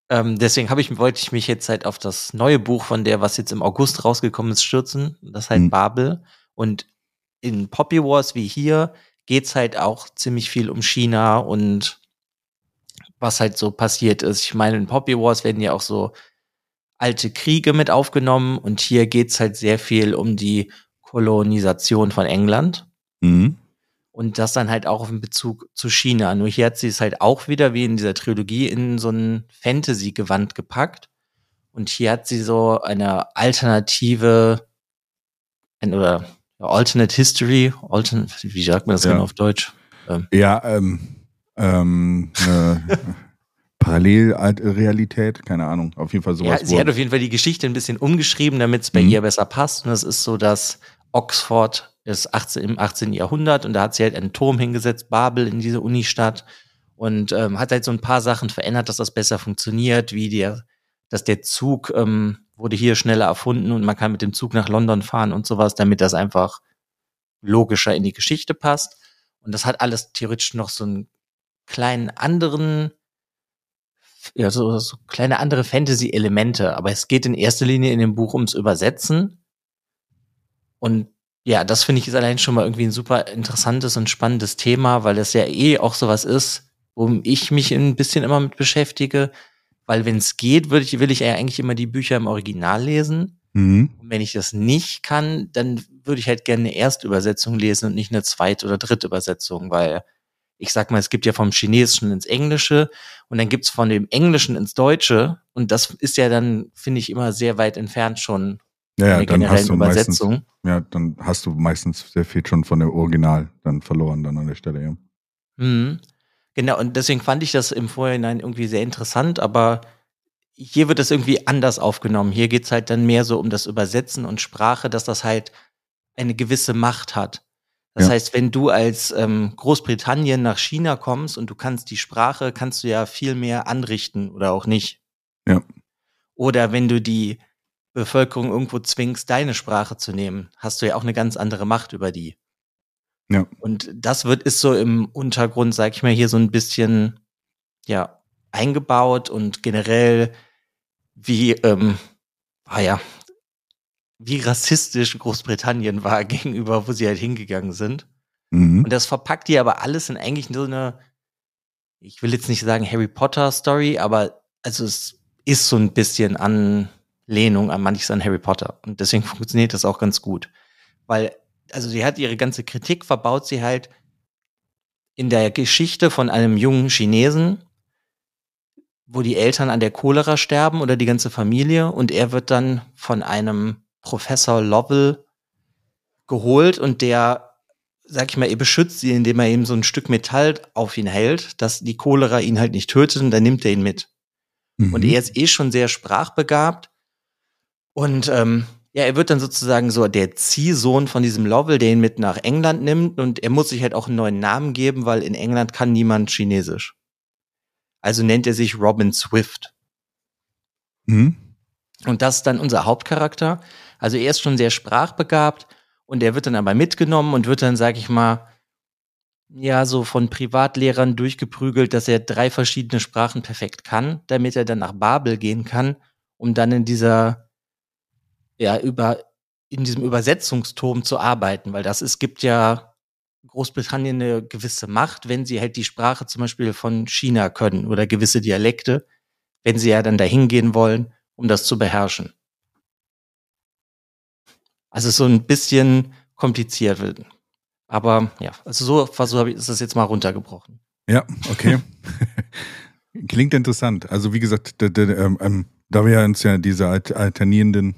Ähm, deswegen habe ich, wollte ich mich jetzt halt auf das neue Buch von der, was jetzt im August rausgekommen ist, stürzen. Das heißt Hm. Babel. Und in Poppy Wars wie hier geht's halt auch ziemlich viel um China und was halt so passiert ist. Ich meine, in Poppy Wars werden ja auch so alte Kriege mit aufgenommen und hier geht's halt sehr viel um die Kolonisation von England Mhm. und das dann halt auch in Bezug zu China. Nur hier hat sie es halt auch wieder wie in dieser Trilogie in so ein Fantasy-Gewand gepackt und hier hat sie so eine alternative oder Alternate History, Alternate, wie sagt man das Ja. genau auf Deutsch? Ja, ähm, ähm, eine Parallelrealität, keine Ahnung, auf jeden Fall sowas. ja, sie hat auf jeden Fall die Geschichte ein bisschen umgeschrieben, damit es bei Mhm. ihr besser passt. Und das ist so, dass Oxford ist 18, im 18. Jahrhundert und da hat sie halt einen Turm hingesetzt, Babel in diese Unistadt und ähm, hat halt so ein paar Sachen verändert, dass das besser funktioniert, wie der, dass der Zug ähm, wurde hier schneller erfunden und man kann mit dem Zug nach London fahren und sowas, damit das einfach logischer in die Geschichte passt. Und das hat alles theoretisch noch so einen kleinen anderen, ja, so, so kleine andere Fantasy-Elemente. Aber es geht in erster Linie in dem Buch ums Übersetzen. Und ja, das finde ich ist allein schon mal irgendwie ein super interessantes und spannendes Thema, weil es ja eh auch sowas ist, womit ich mich ein bisschen immer mit beschäftige. Weil wenn es geht, würde ich, will ich ja eigentlich immer die Bücher im Original lesen. Mhm. Und wenn ich das nicht kann, dann würde ich halt gerne eine Erstübersetzung lesen und nicht eine Zweit- oder Drittübersetzung, weil ich sag mal, es gibt ja vom Chinesischen ins Englische und dann gibt's von dem Englischen ins Deutsche und das ist ja dann, finde ich, immer sehr weit entfernt schon Ja, ja, dann hast du meistens, Übersetzung. ja, dann hast du meistens sehr viel schon von der Original dann verloren dann an der Stelle, ja. Mhm. Genau, und deswegen fand ich das im Vorhinein irgendwie sehr interessant, aber hier wird es irgendwie anders aufgenommen. Hier geht's halt dann mehr so um das Übersetzen und Sprache, dass das halt eine gewisse Macht hat. Das Ja. heißt, wenn du als ähm, Großbritannien nach China kommst und du kannst die Sprache, kannst du ja viel mehr anrichten oder auch nicht. Ja. Oder wenn du die Bevölkerung irgendwo zwingst, deine Sprache zu nehmen, hast du ja auch eine ganz andere Macht über die. Ja. Und das wird, ist so im Untergrund, sag ich mal, hier so ein bisschen, ja, eingebaut und generell wie, ähm, ah ja, wie rassistisch Großbritannien war gegenüber, wo sie halt hingegangen sind. Mhm. Und das verpackt die aber alles in eigentlich so eine, ich will jetzt nicht sagen Harry Potter Story, aber also es ist so ein bisschen Anlehnung an manches an Harry Potter. Und deswegen funktioniert das auch ganz gut. Weil, also sie hat ihre ganze Kritik verbaut sie halt in der Geschichte von einem jungen Chinesen, wo die Eltern an der Cholera sterben oder die ganze Familie und er wird dann von einem Professor Lovell geholt und der, sag ich mal, er beschützt ihn, indem er ihm so ein Stück Metall auf ihn hält, dass die Cholera ihn halt nicht tötet und dann nimmt er ihn mit. Mhm. Und er ist eh schon sehr sprachbegabt. Und ähm, ja, er wird dann sozusagen so der Ziehsohn von diesem Lovell, der ihn mit nach England nimmt. Und er muss sich halt auch einen neuen Namen geben, weil in England kann niemand Chinesisch. Also nennt er sich Robin Swift. Mhm. Und das ist dann unser Hauptcharakter. Also er ist schon sehr sprachbegabt und er wird dann aber mitgenommen und wird dann, sag ich mal, ja, so von Privatlehrern durchgeprügelt, dass er drei verschiedene Sprachen perfekt kann, damit er dann nach Babel gehen kann, um dann in dieser, ja, über, in diesem Übersetzungsturm zu arbeiten, weil das ist, gibt ja Großbritannien eine gewisse Macht, wenn sie halt die Sprache zum Beispiel von China können oder gewisse Dialekte, wenn sie ja dann dahin gehen wollen, um das zu beherrschen. Also so ein bisschen kompliziert wird. Aber ja, also so, so habe ich ist das jetzt mal runtergebrochen. Ja, okay. Klingt interessant. Also wie gesagt, ähm, ähm, da wir uns ja alt- alternierenden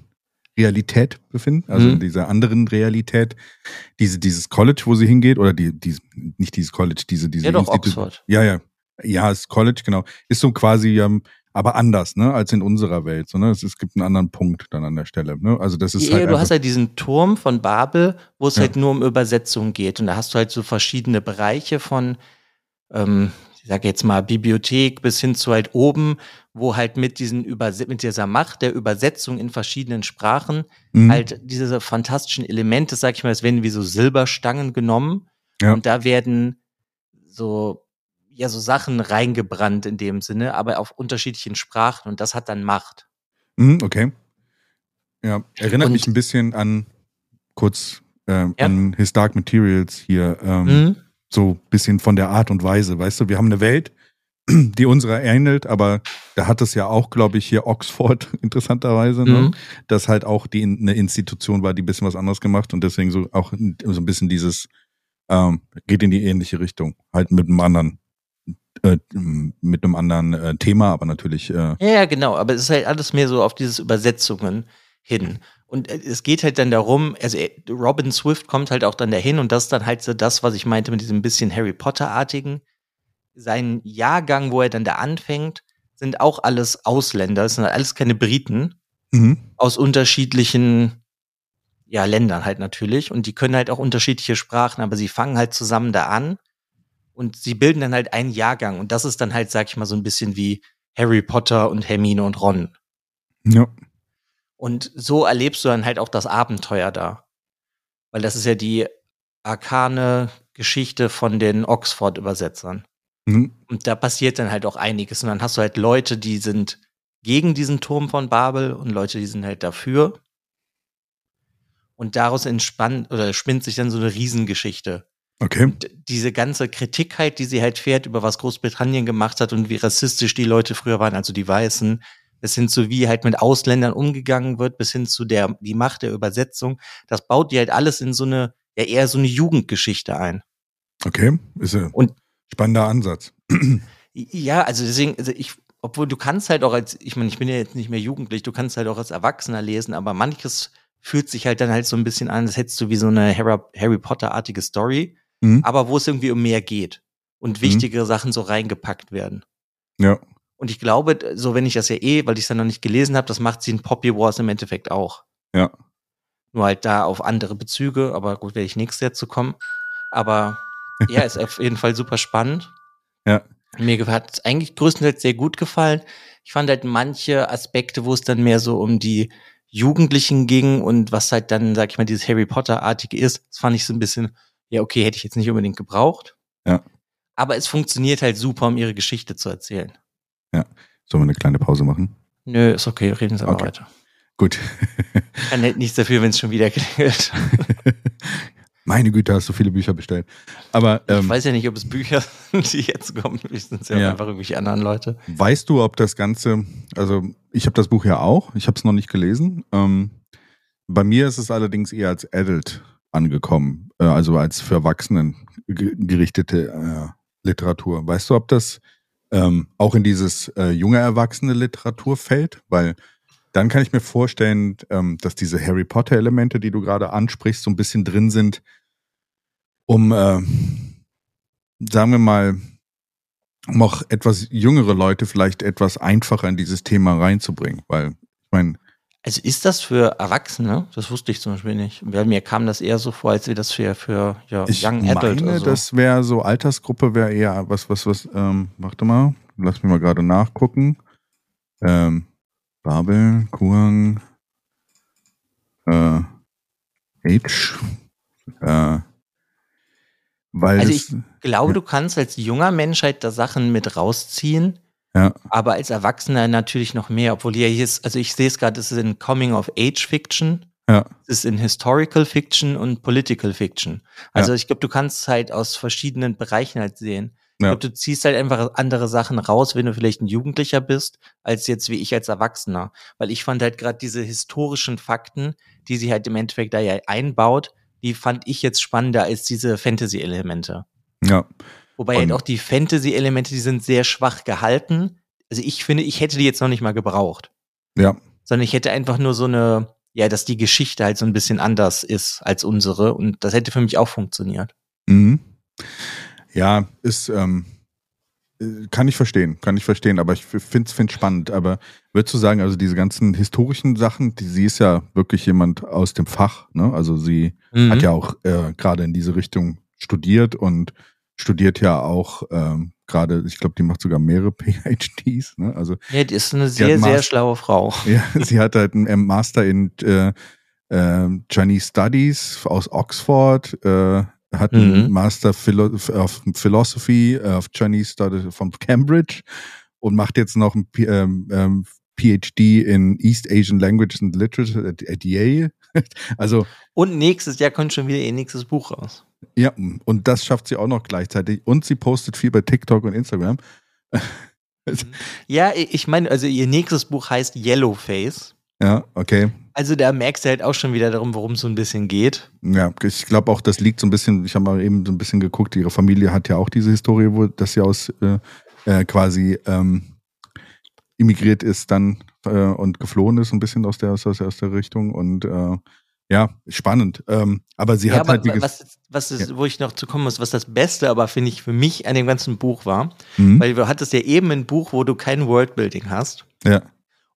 Realität befinden, also Mhm. in dieser anderen Realität, diese, dieses College, wo sie hingeht, oder die, die nicht dieses College, diese, diese Ja, doch, Oxford. Ja, ja. Ja, ist College, genau. Ist so quasi, ähm, aber anders, ne, als in unserer Welt. So, ne? es, es gibt einen anderen Punkt dann an der Stelle. Ne? Also das ist Ja, halt du hast halt diesen Turm von Babel, wo es Ja. halt nur um Übersetzung geht. Und da hast du halt so verschiedene Bereiche von, ähm, ich sage jetzt mal Bibliothek bis hin zu halt oben, wo halt mit diesen Überse mit dieser Macht der Übersetzung in verschiedenen Sprachen Mhm. halt diese fantastischen Elemente, sag ich mal, es werden wie so Silberstangen genommen Ja. und da werden so ja so Sachen reingebrannt in dem Sinne, aber auf unterschiedlichen Sprachen und das hat dann Macht. Mhm, okay. Ja, erinnert Und- mich ein bisschen an, kurz, ähm, Ja. an His Dark Materials hier, ähm, Mhm. So ein bisschen von der Art und Weise. Weißt du, wir haben eine Welt, die unserer ähnelt, aber da hat es ja auch, glaube ich, hier Oxford interessanterweise, ne? Mhm. dass halt auch die eine Institution war, die ein bisschen was anderes gemacht und deswegen so auch so ein bisschen dieses ähm, geht in die ähnliche Richtung, halt mit einem anderen äh, mit einem anderen äh, Thema, aber natürlich äh, Ja, ja, genau, aber es ist halt alles mehr so auf dieses Übersetzungen. Hin. Und äh, es geht halt dann darum, also äh, Robin Swift kommt halt auch dann dahin und das ist dann halt so das, was ich meinte mit diesem bisschen Harry Potter-artigen. Sein Jahrgang, wo er dann da anfängt, sind auch alles Ausländer, es sind halt alles keine Briten Mhm. aus unterschiedlichen ja, Ländern halt natürlich. Und die können halt auch unterschiedliche Sprachen, aber sie fangen halt zusammen da an und sie bilden dann halt einen Jahrgang. Und das ist dann halt, sag ich mal, so ein bisschen wie Harry Potter und Hermine und Ron. Ja. Und so erlebst du dann halt auch das Abenteuer da. Weil das ist ja die arkane Geschichte von den Oxford-Übersetzern. Mhm. Und da passiert dann halt auch einiges. Und dann hast du halt Leute, die sind gegen diesen Turm von Babel und Leute, die sind halt dafür. Und daraus entspannt oder spinnt sich dann so eine Riesengeschichte. Okay. Und diese ganze Kritik halt, die sie halt fährt, über was Großbritannien gemacht hat und wie rassistisch die Leute früher waren, also die Weißen, bis hin zu wie halt mit Ausländern umgegangen wird, bis hin zu der, die Macht der Übersetzung, das baut die halt alles in so eine, ja eher so eine Jugendgeschichte ein. Okay. Ist ein Und- spannender Ansatz. Ja, also deswegen, also ich, obwohl du kannst halt auch als, ich meine, ich bin ja jetzt nicht mehr jugendlich, du kannst halt auch als Erwachsener lesen, aber manches fühlt sich halt dann halt so ein bisschen an, als hättest du wie so eine Harry, Potter-artige Story, Mhm. aber wo es irgendwie um mehr geht und wichtige Sachen so reingepackt werden. Ja. Und ich glaube, so wenn ich das ja eh, weil ich es dann noch nicht gelesen habe, das macht sie in Poppy Wars im Endeffekt auch. Ja. Nur halt da auf andere Bezüge, aber gut, werde ich nächstes Jahr zu kommen. Aber ja, ist auf jeden Fall super spannend. Ja. Mir hat es eigentlich größtenteils sehr gut gefallen. Ich fand halt manche Aspekte, wo es dann mehr so um die Jugendlichen ging und was halt dann, sag ich mal, dieses Harry Potter-artige ist, das fand ich so ein bisschen, ja, okay, hätte ich jetzt nicht unbedingt gebraucht. Ja. Aber es funktioniert halt super, um ihre Geschichte zu erzählen. Sollen wir eine kleine Pause machen? Nö, ist okay, reden Sie mal Okay. weiter. Gut. Ich kann halt nichts dafür, wenn es schon wieder klingelt. Meine Güte, hast du viele Bücher bestellt. Aber Ich ähm, weiß ja nicht, ob es Bücher sind, die jetzt kommen. Vielleicht sind ja, Ja. einfach irgendwelche anderen Leute. weißt du, ob das Ganze, also ich habe das Buch ja auch, ich habe es noch nicht gelesen. Ähm, bei mir ist es allerdings eher als Adult angekommen, äh, also als für Erwachsenen ge- gerichtete äh, Literatur. Weißt du, ob das ähm, auch in dieses äh, junge Erwachsene Literatur fällt? Weil dann kann ich mir vorstellen, ähm, dass diese Harry Potter Elemente, die du gerade ansprichst, so ein bisschen drin sind, um, äh, sagen wir mal, um auch etwas jüngere Leute vielleicht etwas einfacher in dieses Thema reinzubringen. Weil, ich meine, Also ist das für Erwachsene? Das wusste ich zum Beispiel nicht. Weil mir kam das eher so vor, als wäre das für, für ja, ich Young Adult meine, oder so. das wäre so Altersgruppe, wäre eher was, was, was, ähm, warte mal, lass mich mal gerade nachgucken. Ähm, Babel, Kuang, äh, Age, äh, weil Also ich glaube, du kannst als junger Mensch halt da Sachen mit rausziehen, ja, aber als Erwachsener natürlich noch mehr, obwohl ja hier ist, also ich sehe es gerade, es ist in Coming of Age Fiction, ja, es ist in Historical Fiction und Political Fiction. Also ich glaube, du kannst halt aus verschiedenen Bereichen halt sehen. Ich Ja. glaube, du ziehst halt einfach andere Sachen raus, wenn du vielleicht ein Jugendlicher bist, als jetzt wie ich als Erwachsener. Weil ich fand halt gerade diese historischen Fakten, die sie halt im Endeffekt da ja einbaut, die fand ich jetzt spannender als diese Fantasy-Elemente. ja, Wobei halt auch die Fantasy-Elemente, die sind sehr schwach gehalten. Also ich finde, ich hätte die jetzt noch nicht mal gebraucht. ja, Sondern ich hätte einfach nur so eine, ja, dass die Geschichte halt so ein bisschen anders ist als unsere. Und das hätte für mich auch funktioniert. Mhm. Ja, ist, ähm, äh, kann ich verstehen, kann ich verstehen, aber ich finde es spannend. Aber würdest du sagen, also diese ganzen historischen Sachen, die, sie ist ja wirklich jemand aus dem Fach, ne? Also sie Mhm. hat ja auch äh, gerade in diese Richtung studiert und studiert ja auch ähm, gerade, ich glaube, die macht sogar mehrere PhDs, ne? Also Ja, die ist eine sehr, sehr schlaue Frau. ja, sie hat halt einen Master in äh, äh, Chinese Studies aus Oxford, äh, hat einen Mhm. Master Philo of Philosophy äh, of Chinese Studies von Cambridge und macht jetzt noch ein P ähm, ähm, PhD in East Asian Languages and Literature at, at Yale. Also Und nächstes Jahr kommt schon wieder ihr nächstes Buch raus. Ja, und das schafft sie auch noch gleichzeitig. Und sie postet viel bei TikTok und Instagram. Ja, ich meine, also ihr nächstes Buch heißt Yellowface. Ja, okay. Also da merkst du halt auch schon wieder darum, worum es so ein bisschen geht. Ja, ich glaube auch, das liegt so ein bisschen, ich habe mal eben so ein bisschen geguckt, ihre Familie hat ja auch diese Historie, wo dass sie aus äh, äh, quasi ähm, immigriert ist dann äh, und geflohen ist ein bisschen aus der, aus der, aus der Richtung und äh, ja, spannend. Ähm, aber sie Ja, hat aber halt, gesagt, was, was ist, wo ich noch zu kommen muss, was das Beste aber finde ich für mich an dem ganzen Buch war, Mhm. weil du hattest ja eben ein Buch, wo du kein Worldbuilding hast. ja,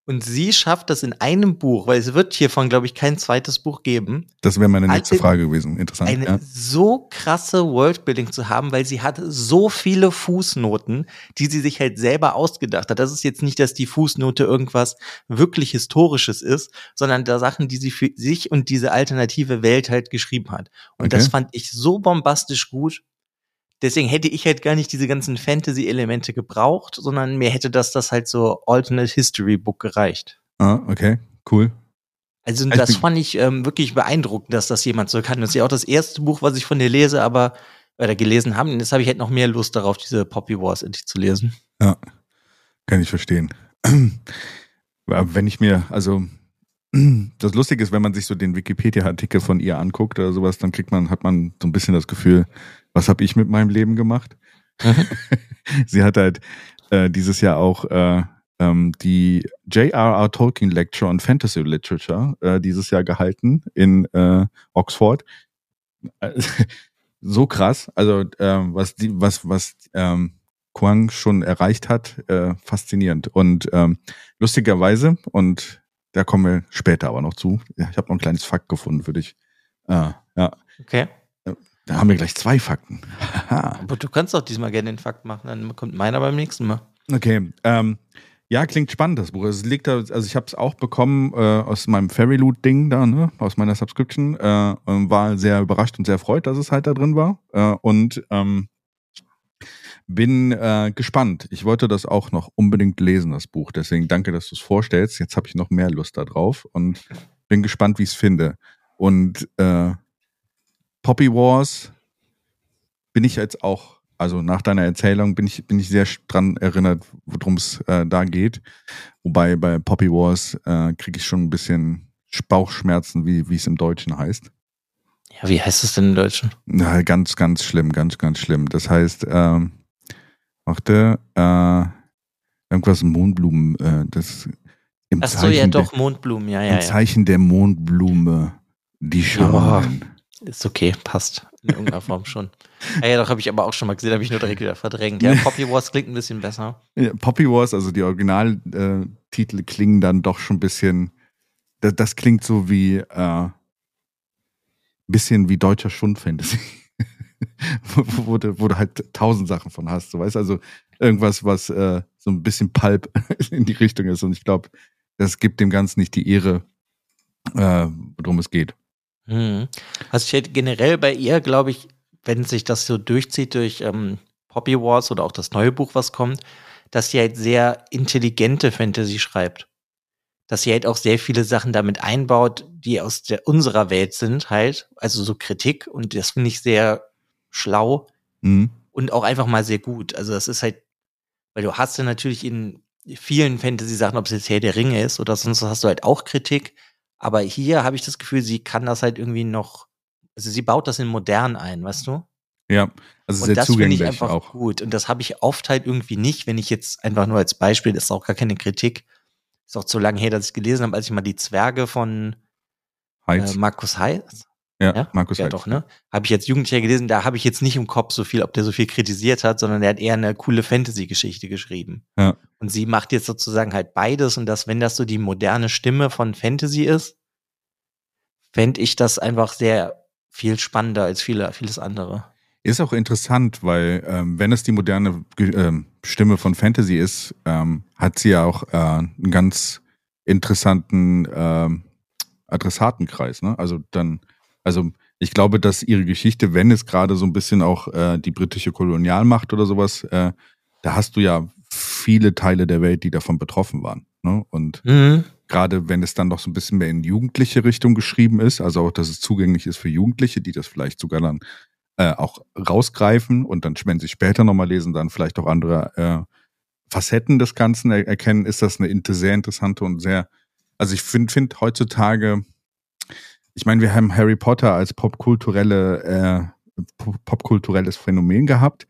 Und sie schafft das in einem Buch, weil es wird hiervon, glaube ich, kein zweites Buch geben, das wäre meine nächste Frage gewesen. Interessant. eine ja. so krasse Worldbuilding zu haben, weil sie hat so viele Fußnoten, die sie sich halt selber ausgedacht hat. Das ist jetzt nicht, dass die Fußnote irgendwas wirklich Historisches ist, sondern da Sachen, die sie für sich und diese alternative Welt halt geschrieben hat. Und Okay. das fand ich so bombastisch gut. Deswegen hätte ich halt gar nicht diese ganzen Fantasy-Elemente gebraucht, sondern mir hätte das das halt so Alternate History Book gereicht. Ah, okay, cool. Also Ich das fand ich ähm, wirklich beeindruckend, dass das jemand so kann. Das ist ja auch das erste Buch, was ich von dir lese, aber oder gelesen habe. Und jetzt habe ich halt noch mehr Lust darauf, diese Poppy Wars endlich zu lesen. Ja, kann ich verstehen. Wenn ich mir, also das Lustige ist, wenn man sich so den Wikipedia-Artikel von ihr anguckt oder sowas, dann kriegt man, hat man so ein bisschen das Gefühl, was habe ich mit meinem Leben gemacht? Sie hat halt äh, dieses Jahr auch äh, ähm, die J.R.R. Tolkien Lecture on Fantasy Literature äh, dieses Jahr gehalten in äh, Oxford. So krass, also äh, was die, was was ähm, Quang schon erreicht hat, äh, faszinierend und ähm, lustigerweise und da kommen wir später aber noch zu. Ja, ich habe noch ein kleines Fakt gefunden für dich. Äh, ja, Okay. Da haben wir gleich zwei Fakten. Aber du kannst doch diesmal gerne den Fakt machen, dann kommt meiner beim nächsten Mal. Okay, ähm, ja, klingt spannend, das Buch. Es liegt da, also ich habe es auch bekommen äh, aus meinem Fairy Loot Ding da, ne, aus meiner Subscription. Äh, und war sehr überrascht und sehr erfreut, dass es halt da drin war. Äh, und ähm, bin äh, gespannt. Ich wollte das auch noch unbedingt lesen, das Buch. Deswegen danke, dass du es vorstellst. Jetzt habe ich noch mehr Lust da drauf und bin gespannt, wie ich es finde. Und äh, Poppy Wars bin ich jetzt auch, also nach deiner Erzählung bin ich, bin ich sehr dran erinnert, worum es äh, da geht. Wobei bei Poppy Wars äh, kriege ich schon ein bisschen Bauchschmerzen, wie wie es im Deutschen heißt. Ja, wie heißt es denn im Deutschen? Na, ganz, ganz schlimm, ganz, ganz schlimm. Das heißt, ähm, warte, äh, irgendwas Mondblumen, äh, das im Ach so, ja Zeichen doch, der, Mondblumen, ja, im ja, ja. Zeichen der Mondblume, die Schamanen. Ist okay, passt. In irgendeiner Form schon. Ja, ja, doch, habe ich aber auch schon mal gesehen, habe ich nur direkt wieder verdrängt. Ja, Poppy Wars klingt ein bisschen besser. Ja, Poppy Wars, also die Originaltitel äh, klingen dann doch schon ein bisschen, das, das klingt so wie, äh, bisschen wie deutscher Schundfantasy. wo, wo, du, wo du halt tausend Sachen von hast, so weißt also irgendwas, was äh, so ein bisschen Pulp in die Richtung ist. Und ich glaube, das gibt dem Ganzen nicht die Ehre, äh, worum es geht. Hm. Also hätte generell bei ihr, glaube ich, wenn sich das so durchzieht durch ähm, Poppy Wars oder auch das neue Buch, was kommt, dass sie halt sehr intelligente Fantasy schreibt. Dass sie halt auch sehr viele Sachen damit einbaut, die aus der, unserer Welt sind, halt, also so Kritik und das finde ich sehr schlau Mhm. und auch einfach mal sehr gut. Also das ist halt, weil du hast ja natürlich in vielen Fantasy-Sachen, ob es jetzt Herr der Ringe ist oder sonst was, hast du halt auch Kritik. Aber hier habe ich das Gefühl, sie kann das halt irgendwie noch, also sie baut das in modern ein, weißt du? Ja, also und sehr das finde zugänglich ich einfach auch. gut. Und das habe ich oft halt irgendwie nicht, wenn ich jetzt einfach nur als Beispiel, das ist auch gar keine Kritik, ist auch zu lange her, dass ich gelesen habe, als ich mal die Zwerge von äh, Markus Heitz, ja, ja? Markus ja Heitz. doch, ne? Habe ich jetzt Jugendlicher gelesen, da habe ich jetzt nicht im Kopf so viel, ob der so viel kritisiert hat, sondern der hat eher eine coole Fantasy-Geschichte geschrieben. Ja. Und sie macht jetzt sozusagen halt beides und das, wenn das so die moderne Stimme von Fantasy ist, fände ich das einfach sehr viel spannender als viele, vieles andere. Ist auch interessant, weil ähm, wenn es die moderne ähm, Stimme von Fantasy ist, ähm, hat sie ja auch äh, einen ganz interessanten ähm, Adressatenkreis. Ne? Also dann, also ich glaube, dass ihre Geschichte, wenn es gerade so ein bisschen auch äh, die britische Kolonialmacht oder sowas, äh, da hast du ja viele Teile der Welt, die davon betroffen waren. Ne? Und Mhm. gerade wenn es dann noch so ein bisschen mehr in jugendliche Richtung geschrieben ist, also auch, dass es zugänglich ist für Jugendliche, die das vielleicht sogar dann äh, auch rausgreifen und dann, wenn sie später nochmal lesen, dann vielleicht auch andere äh, Facetten des Ganzen er erkennen, ist das eine sehr interessante und sehr, also ich finde find heutzutage, ich meine, wir haben Harry Potter als popkulturelle, äh, pop- popkulturelles Phänomen gehabt,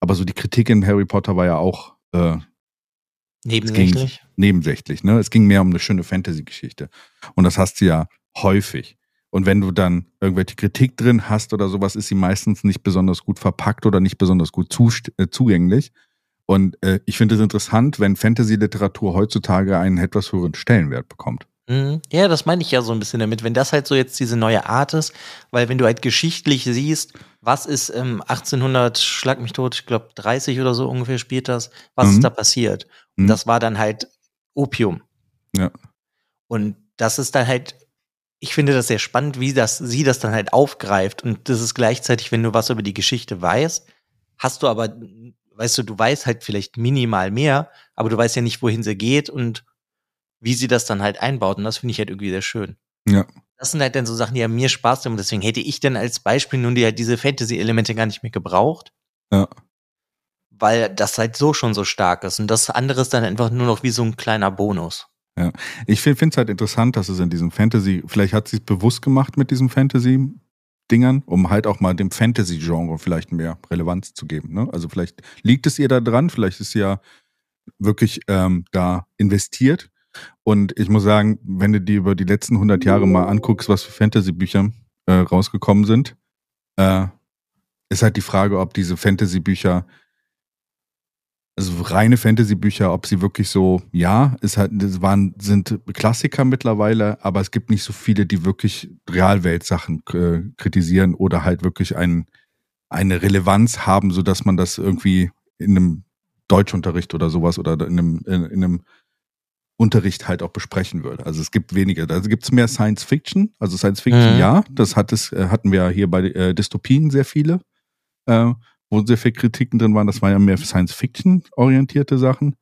aber so die Kritik in Harry Potter war ja auch äh, Nebensächlich. Nebensächlich, ne? Es ging mehr um eine schöne Fantasy-Geschichte. Und das hast du ja häufig. Und wenn du dann irgendwelche Kritik drin hast oder sowas, ist sie meistens nicht besonders gut verpackt oder nicht besonders gut äh, zugänglich. Und äh, ich finde es interessant, wenn Fantasy-Literatur heutzutage einen etwas höheren Stellenwert bekommt. Mhm. Ja, das meine ich ja so ein bisschen damit. Wenn das halt so jetzt diese neue Art ist, weil wenn du halt geschichtlich siehst, was ist ähm, 1800, schlag mich tot, ich glaube 30 oder so ungefähr spielt das, was mhm. ist da passiert? Und mhm. das war dann halt Opium. Ja. Und das ist dann halt, ich finde das sehr spannend, wie das, sie das dann halt aufgreift. Und das ist gleichzeitig, wenn du was über die Geschichte weißt, hast du aber, weißt du, du weißt halt vielleicht minimal mehr, aber du weißt ja nicht, wohin sie geht und wie sie das dann halt einbaut. Und das finde ich halt irgendwie sehr schön. Ja. Das sind halt dann so Sachen, die ja mir Spaß machen. Deswegen hätte ich dann als Beispiel nun die halt diese Fantasy-Elemente gar nicht mehr gebraucht. Ja. Weil das halt so schon so stark ist. Und das andere ist dann einfach nur noch wie so ein kleiner Bonus. Ja. Ich finde es halt interessant, dass es in diesem Fantasy, vielleicht hat sie es bewusst gemacht mit diesem Fantasy-Dingern, um halt auch mal dem Fantasy-Genre vielleicht mehr Relevanz zu geben. Ne? Also vielleicht liegt es ihr da dran, vielleicht ist sie ja wirklich ähm, da investiert und ich muss sagen, wenn du dir über die letzten 100 Jahre mal anguckst, was für Fantasy-Bücher äh, rausgekommen sind, äh, ist halt die Frage, ob diese Fantasy-Bücher, also reine Fantasy-Bücher, ob sie wirklich so, ja, ist halt, das waren, sind Klassiker mittlerweile, aber es gibt nicht so viele, die wirklich Realwelt-Sachen äh, kritisieren oder halt wirklich ein, eine Relevanz haben, sodass man das irgendwie in einem Deutschunterricht oder sowas oder in einem, in, in einem Unterricht halt auch besprechen würde. Also es gibt weniger. Also gibt es mehr Science Fiction. Also Science Fiction, mhm. ja, das hat es, äh, hatten wir hier bei äh, Dystopien sehr viele, äh, wo sehr viele Kritiken drin waren. Das waren ja mehr Science Fiction orientierte Sachen.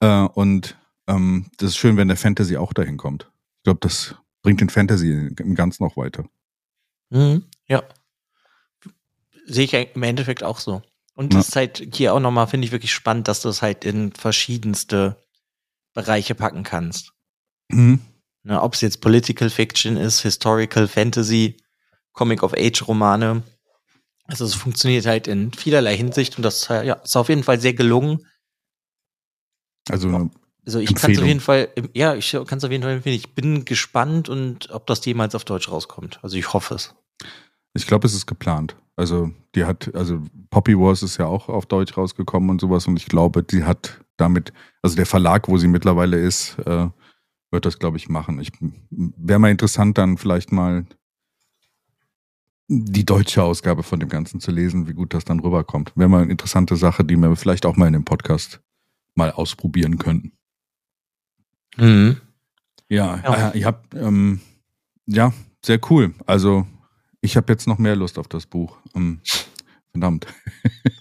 Äh, und ähm, das ist schön, wenn der Fantasy auch dahin kommt. Ich glaube, das bringt den Fantasy im Ganzen noch weiter. Mhm. Ja. Sehe ich im Endeffekt auch so. Und das ist halt hier auch nochmal, finde ich wirklich spannend, dass du es halt in verschiedenste Bereiche packen kannst. Mhm. Ne, Ob es jetzt Political Fiction ist, Historical Fantasy, Comic of Age Romane. Also es funktioniert halt in vielerlei Hinsicht und das ja, ist auf jeden Fall sehr gelungen. Also, also ich kann es auf jeden Fall, ja, ich kann es auf jeden Fall empfehlen. Ich bin gespannt und ob das jemals auf Deutsch rauskommt. Also ich hoffe es. Ich glaube, es ist geplant. Also die hat, also Poppy Wars ist ja auch auf Deutsch rausgekommen und sowas und ich glaube, die hat damit, also der Verlag, wo sie mittlerweile ist, äh, wird das, glaube ich, machen. Ich wäre mal interessant, dann vielleicht mal die deutsche Ausgabe von dem Ganzen zu lesen, wie gut das dann rüberkommt. Wäre mal eine interessante Sache, die wir vielleicht auch mal in dem Podcast mal ausprobieren könnten. Mhm. Ja, ja. Äh, ich habe, ähm, ja, sehr cool. Also ich habe jetzt noch mehr Lust auf das Buch. Ähm, verdammt.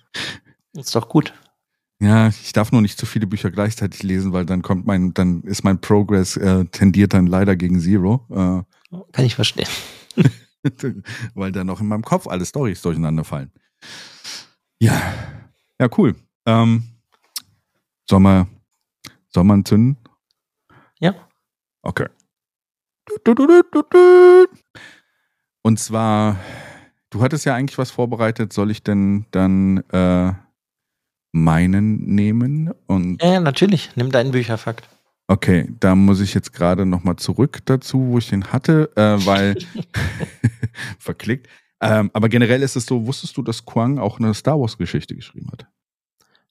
Ist doch gut. Ja, ich darf nur nicht zu viele Bücher gleichzeitig lesen, weil dann kommt mein, dann ist mein Progress äh, tendiert dann leider gegen Zero. Äh, Kann ich verstehen. weil dann noch in meinem Kopf alle Storys durcheinander fallen. Ja, ja, cool. Ähm, soll man, soll man zünden? Ja. Okay. Und zwar, du hattest ja eigentlich was vorbereitet. Soll ich denn dann äh, meinen nehmen und. Ja, natürlich. Nimm deinen Bücherfakt. Okay, da muss ich jetzt gerade nochmal zurück dazu, wo ich den hatte, äh, weil verklickt. Ähm, aber generell ist es so, wusstest du, dass Quang auch eine Star Wars-Geschichte geschrieben hat?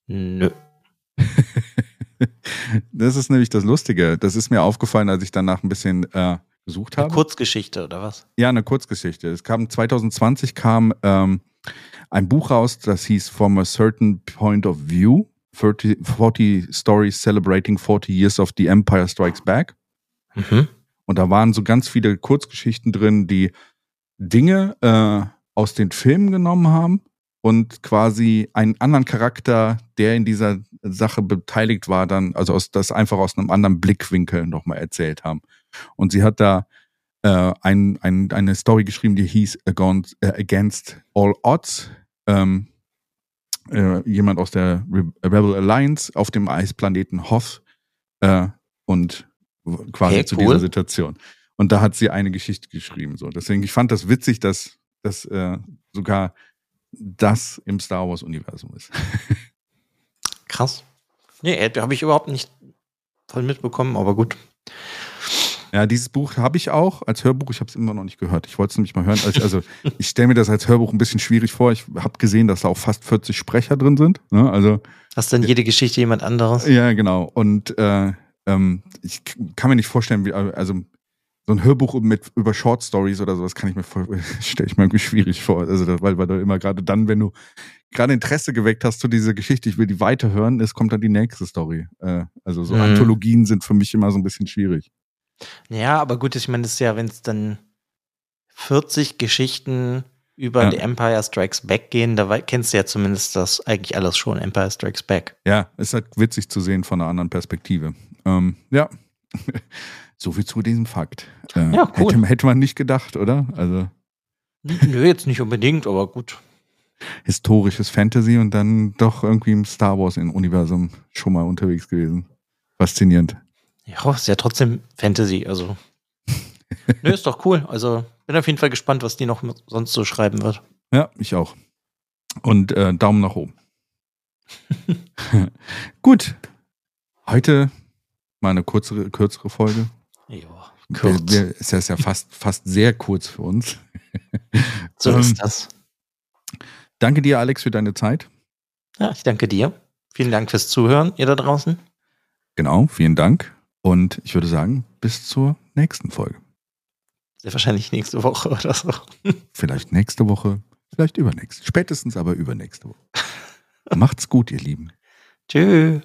Nö. das ist nämlich das Lustige. Das ist mir aufgefallen, als ich danach ein bisschen äh, gesucht habe. Eine Kurzgeschichte oder was? Ja, eine Kurzgeschichte. Es kam 2020 kam ähm, ein Buch raus, das hieß From a Certain Point of View, 40, 40 Stories Celebrating 40 Years of the Empire Strikes Back. Mhm. Und da waren so ganz viele Kurzgeschichten drin, die Dinge äh, aus den Filmen genommen haben und quasi einen anderen Charakter, der in dieser Sache beteiligt war, dann, also aus, das einfach aus einem anderen Blickwinkel nochmal erzählt haben. Und sie hat da äh, ein, ein, eine Story geschrieben, die hieß äh, Against All Odds. Ähm, äh, jemand aus der Re Rebel Alliance auf dem Eisplaneten Hoth äh, und quasi hey, zu dieser Situation. Und da hat sie eine Geschichte geschrieben. So. Deswegen, ich fand das witzig, dass, dass äh, sogar das im Star Wars-Universum ist. Krass. Nee, habe ich überhaupt nicht voll mitbekommen, aber gut. Ja, dieses Buch habe ich auch als Hörbuch. Ich habe es immer noch nicht gehört. Ich wollte es nämlich mal hören. Also, also ich stelle mir das als Hörbuch ein bisschen schwierig vor. Ich habe gesehen, dass da auch fast 40 Sprecher drin sind. Ne? Also Hast dann jede Geschichte jemand anderes? ja, genau. Und äh, ähm, ich kann mir nicht vorstellen, wie also so ein Hörbuch mit über Short Stories oder sowas kann ich mir stelle ich mir irgendwie schwierig vor. Also weil, weil du immer gerade dann, wenn du gerade Interesse geweckt hast zu dieser Geschichte, ich will die weiterhören, es kommt dann die nächste Story. Äh, also so Mhm. Anthologien sind für mich immer so ein bisschen schwierig. Ja, aber gut, ich meine, das ist ja, wenn es dann 40 Geschichten über Ja. The Empire Strikes Back gehen, da kennst du ja zumindest das eigentlich alles schon, Empire Strikes Back. Ja, ist halt witzig zu sehen von einer anderen Perspektive. Ähm, ja. So viel zu diesem Fakt. Äh, Ja, cool. hätte, hätte man nicht gedacht, oder? Also Nö, jetzt nicht unbedingt, aber gut. historisches Fantasy und dann doch irgendwie im Star Wars-Universum schon mal unterwegs gewesen. Faszinierend. Ja, ist ja trotzdem Fantasy, also. Nö, ist doch cool. Also, bin auf jeden Fall gespannt, was die noch sonst so schreiben wird. Ja, ich auch. Und äh, Daumen nach oben. Gut. Heute mal eine kürzere, kürzere Folge. Ja, Wir, kurz. wir, ist das ja fast, fast sehr kurz für uns. so ähm, ist das. Danke dir, Alex, für deine Zeit. Ja, ich danke dir. Vielen Dank fürs Zuhören, ihr da draußen. Genau, vielen Dank. Und ich würde sagen, bis zur nächsten Folge. Sehr wahrscheinlich nächste Woche oder so. Vielleicht nächste Woche, vielleicht übernächste. Spätestens aber übernächste Woche. Macht's gut, ihr Lieben. Tschüss.